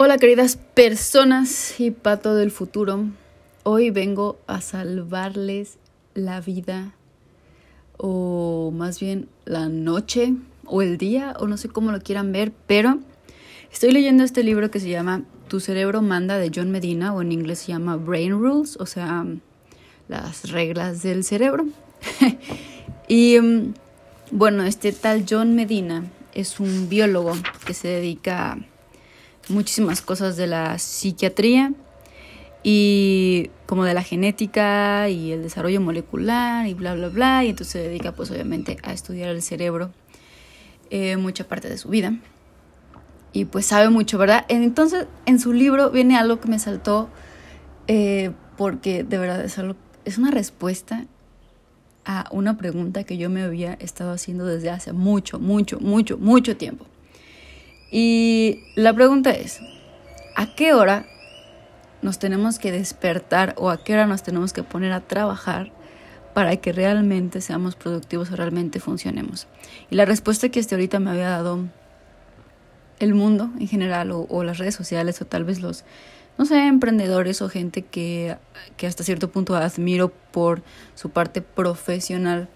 Hola queridas personas y pato del futuro. Hoy vengo a salvarles la vida o más bien la noche o el día o no sé cómo lo quieran ver, pero estoy leyendo este libro que se llama Tu cerebro manda de John Medina o en inglés se llama Brain Rules, o sea, las reglas del cerebro. y mm, bueno, este tal John Medina es un biólogo que se dedica a muchísimas cosas de la psiquiatría y como de la genética y el desarrollo molecular y bla bla bla y entonces se dedica pues obviamente a estudiar el cerebro eh, mucha parte de su vida. Y pues sabe mucho verdad entonces en su libro viene algo que me saltó eh, porque de verdad es algo es una respuesta a una pregunta que yo me había estado haciendo desde hace mucho mucho mucho mucho tiempo y la pregunta es, ¿a qué hora nos tenemos que despertar o a qué hora nos tenemos que poner a trabajar para que realmente seamos productivos o realmente funcionemos? Y la respuesta que hasta ahorita me había dado el mundo en general o, las redes sociales o tal vez los, no sé, emprendedores o gente que, que hasta cierto punto admiro por su parte profesional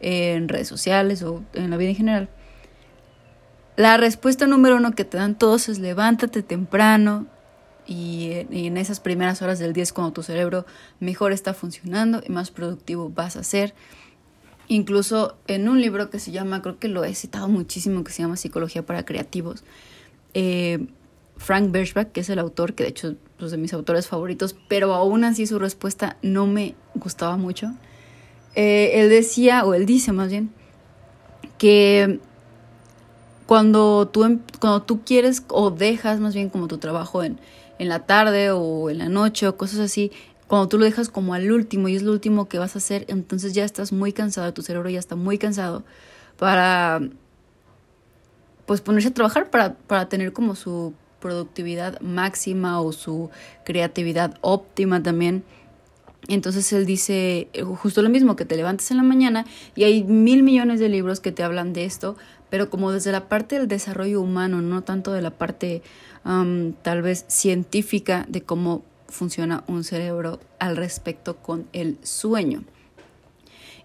en redes sociales o en la vida en general la respuesta número uno que te dan todos es levántate temprano y, en esas primeras horas del día es cuando tu cerebro mejor está funcionando y más productivo vas a ser. Incluso en un libro que se llama, creo que lo he citado muchísimo, que se llama Psicología para Creativos, eh, Frank Birchback, que es el autor, que de hecho es pues, de mis autores favoritos, pero aún así su respuesta no me gustaba mucho. Eh, él decía, o él dice más bien, que cuando tú, em, cuando tú quieres o dejas más bien como tu trabajo en, en la tarde o en la noche o cosas así, cuando tú lo dejas como al último y es lo último que vas a hacer, entonces ya estás muy cansado, tu cerebro ya está muy cansado para pues ponerse a trabajar para, para tener como su productividad máxima o su creatividad óptima también. Entonces él dice eh, justo lo mismo, que te levantes en la mañana y hay mil millones de libros que te hablan de esto, pero como desde la parte del desarrollo humano, no tanto de la parte tal vez científica de cómo funciona un cerebro al respecto con el sueño.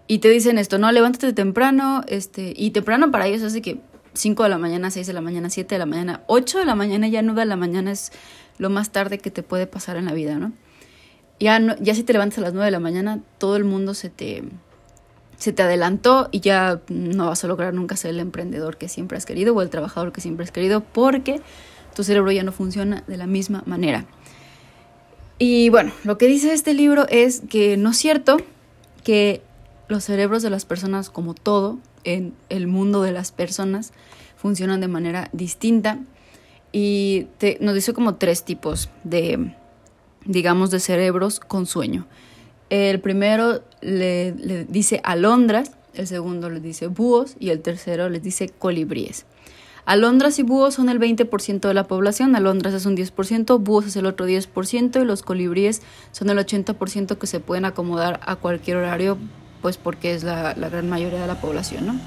Y te dicen esto, no, levántate temprano, este, y temprano para ellos hace que 5 de la mañana, 6 de la mañana, 7 de la mañana, 8 de la mañana, ya 9 de la mañana es lo más tarde que te puede pasar en la vida, ¿no? Ya, no, ya si te levantas a las 9 de la mañana, todo el mundo se te, se te adelantó y ya no vas a lograr nunca ser el emprendedor que siempre has querido o el trabajador que siempre has querido porque tu cerebro ya no funciona de la misma manera. Y bueno, lo que dice este libro es que no es cierto que los cerebros de las personas, como todo en el mundo de las personas, funcionan de manera distinta. Y nos dice como tres tipos de, digamos, de cerebros con sueño. El primero le, dice alondras, el segundo le dice búhos y el tercero les dice colibríes. Alondras y búhos son el 20% de la población, alondras es un 10%, búhos es el otro 10% y los colibríes son el 80% que se pueden acomodar a cualquier horario, pues porque es la, gran mayoría de la población, ¿no?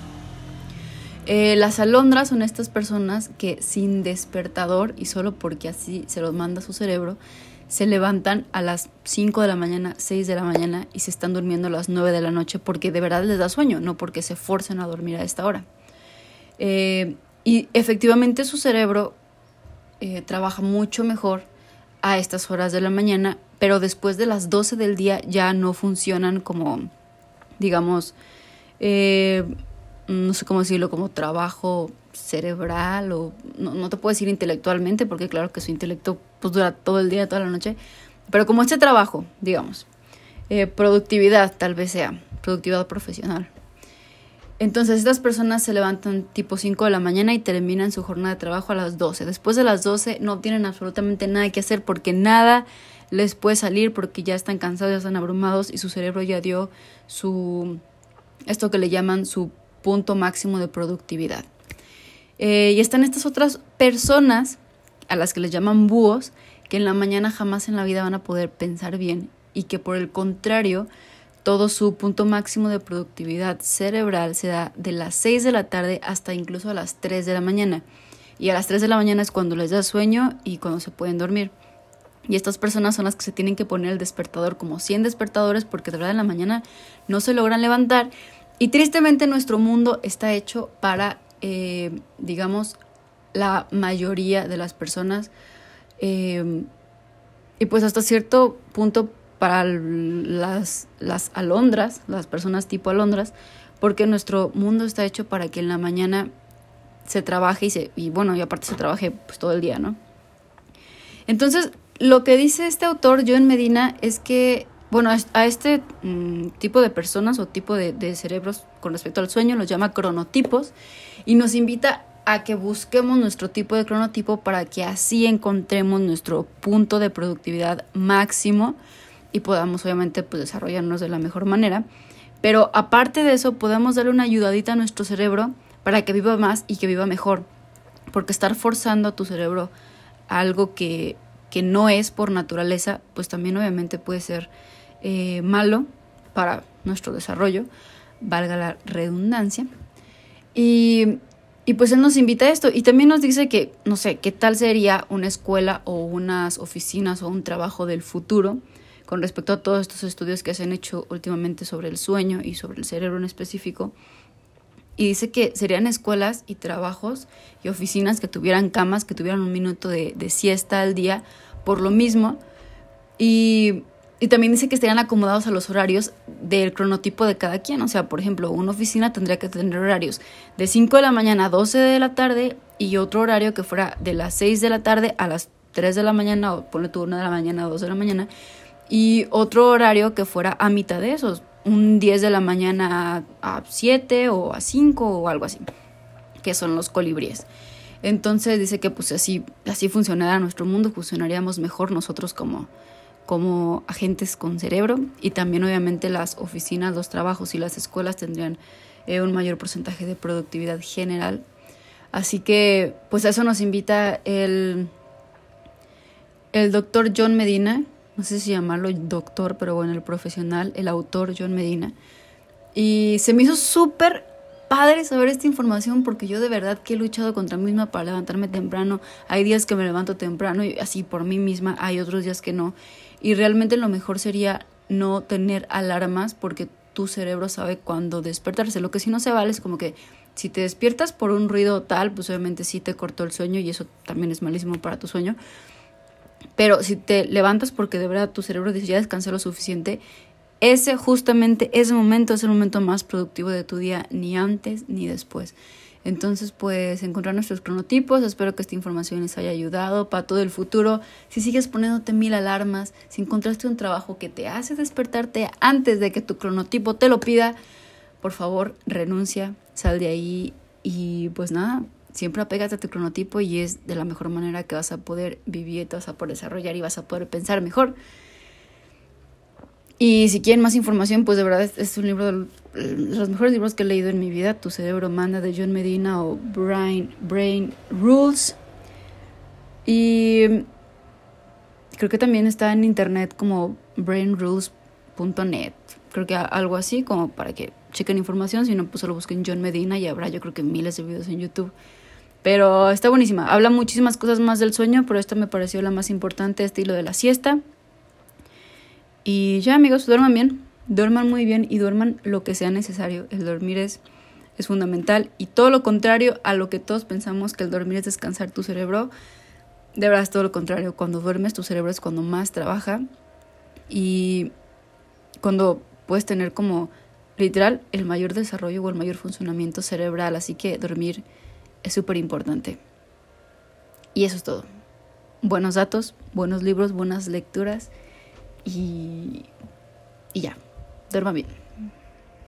Eh, las alondras son estas personas que sin despertador y solo porque así se los manda su cerebro, se levantan a las 5 de la mañana, 6 de la mañana y se están durmiendo a las 9 de la noche porque de verdad les da sueño, no porque se forcen a dormir a esta hora. Eh, y efectivamente su cerebro eh, trabaja mucho mejor a estas horas de la mañana, pero después de las 12 del día ya no funcionan como, digamos, eh, no sé cómo decirlo, como trabajo cerebral o no, te puedo decir intelectualmente porque claro que su intelecto pues dura todo el día, toda la noche, pero como este trabajo, digamos, eh, productividad tal vez sea, productividad profesional. Entonces estas personas se levantan tipo 5 de la mañana y terminan su jornada de trabajo a las 12. Después de las 12 no tienen absolutamente nada que hacer porque nada les puede salir porque ya están cansados, ya están abrumados y su cerebro ya dio su esto que le llaman su punto máximo de productividad. Eh, y están estas otras personas, a las que les llaman búhos, que en la mañana jamás en la vida van a poder pensar bien y que por el contrario, todo su punto máximo de productividad cerebral se da de las 6 de la tarde hasta incluso a las 3 de la mañana. y a las 3 de la mañana es cuando les da sueño y cuando se pueden dormir. Y estas personas son las que se tienen que poner el despertador como 100 despertadores porque de verdad en la mañana no se logran levantar. Y tristemente nuestro mundo está hecho para, eh, digamos, la mayoría de las personas. Eh, y pues hasta cierto punto para las, las alondras, las personas tipo alondras, porque nuestro mundo está hecho para que en la mañana se trabaje y, se, y bueno, y aparte se trabaje pues todo el día, ¿no? Entonces, lo que dice este autor, John Medina, es que, bueno, a este mm, tipo de personas o tipo de, de cerebros con respecto al sueño los llama cronotipos y nos invita a que busquemos nuestro tipo de cronotipo para que así encontremos nuestro punto de productividad máximo y podamos obviamente pues, desarrollarnos de la mejor manera. Pero aparte de eso, podemos darle una ayudadita a nuestro cerebro para que viva más y que viva mejor. Porque estar forzando a tu cerebro algo que, que no es por naturaleza, pues también obviamente puede ser eh, malo para nuestro desarrollo, valga la redundancia. Y, y pues él nos invita a esto y también nos dice que, no sé, qué tal sería una escuela o unas oficinas o un trabajo del futuro con respecto a todos estos estudios que se han hecho últimamente sobre el sueño y sobre el cerebro en específico. Y dice que serían escuelas y trabajos y oficinas que tuvieran camas, que tuvieran un minuto de, siesta al día, por lo mismo. Y, y, también dice que estarían acomodados a los horarios del cronotipo de cada quien. O sea, por ejemplo, una oficina tendría que tener horarios de 5 de la mañana a 12 de la tarde y otro horario que fuera de las 6 de la tarde a las 3 de la mañana, o ponle tú una de la mañana a 2 de la mañana, y otro horario que fuera a mitad de esos, un 10 de la mañana a 7 o a 5 o algo así, que son los colibríes. Entonces dice que pues así, así funcionara nuestro mundo, funcionaríamos mejor nosotros como, como agentes con cerebro y también obviamente las oficinas, los trabajos y las escuelas tendrían eh, un mayor porcentaje de productividad general. Así que pues a eso nos invita el, el doctor John Medina, no sé si llamarlo doctor, pero bueno, el profesional, el autor John Medina. Y se me hizo súper padre saber esta información porque yo de verdad que he luchado contra mí misma para levantarme temprano. Hay días que me levanto temprano y así por mí misma, hay otros días que no. Y realmente lo mejor sería no tener alarmas porque tu cerebro sabe cuándo despertarse. Lo que sí no se vale es como que si te despiertas por un ruido tal, pues obviamente sí te cortó el sueño y eso también es malísimo para tu sueño. Pero si te levantas porque de verdad tu cerebro dice ya descansé lo suficiente, ese justamente ese momento es el momento más productivo de tu día, ni antes ni después. Entonces, pues encontrar nuestros cronotipos. Espero que esta información les haya ayudado para todo el futuro. Si sigues poniéndote mil alarmas, si encontraste un trabajo que te hace despertarte antes de que tu cronotipo te lo pida, por favor, renuncia, sal de ahí y pues nada, siempre apégate a tu cronotipo y es de la mejor manera que vas a poder vivir, te vas a poder desarrollar y vas a poder pensar mejor. Y si quieren más información, pues de verdad es, un libro de los mejores libros que he leído en mi vida. Tu cerebro manda de John Medina o Brain, Brain Rules. Y creo que también está en internet como brainrules.net. Creo que algo así como para que chequen información. Si no, pues solo busquen John Medina y habrá yo creo que miles de videos en YouTube. Pero está buenísima. Habla muchísimas cosas más del sueño, pero esta me pareció la más importante, estilo de la siesta. Y ya amigos, duerman bien, duerman muy bien y duerman lo que sea necesario. El dormir es, es fundamental y todo lo contrario a lo que todos pensamos que el dormir es descansar tu cerebro. De verdad es todo lo contrario. Cuando duermes tu cerebro es cuando más trabaja y cuando puedes tener como literal el mayor desarrollo o el mayor funcionamiento cerebral. Así que dormir es súper importante. Y eso es todo. Buenos datos, buenos libros, buenas lecturas y, y ya. Duerma bien.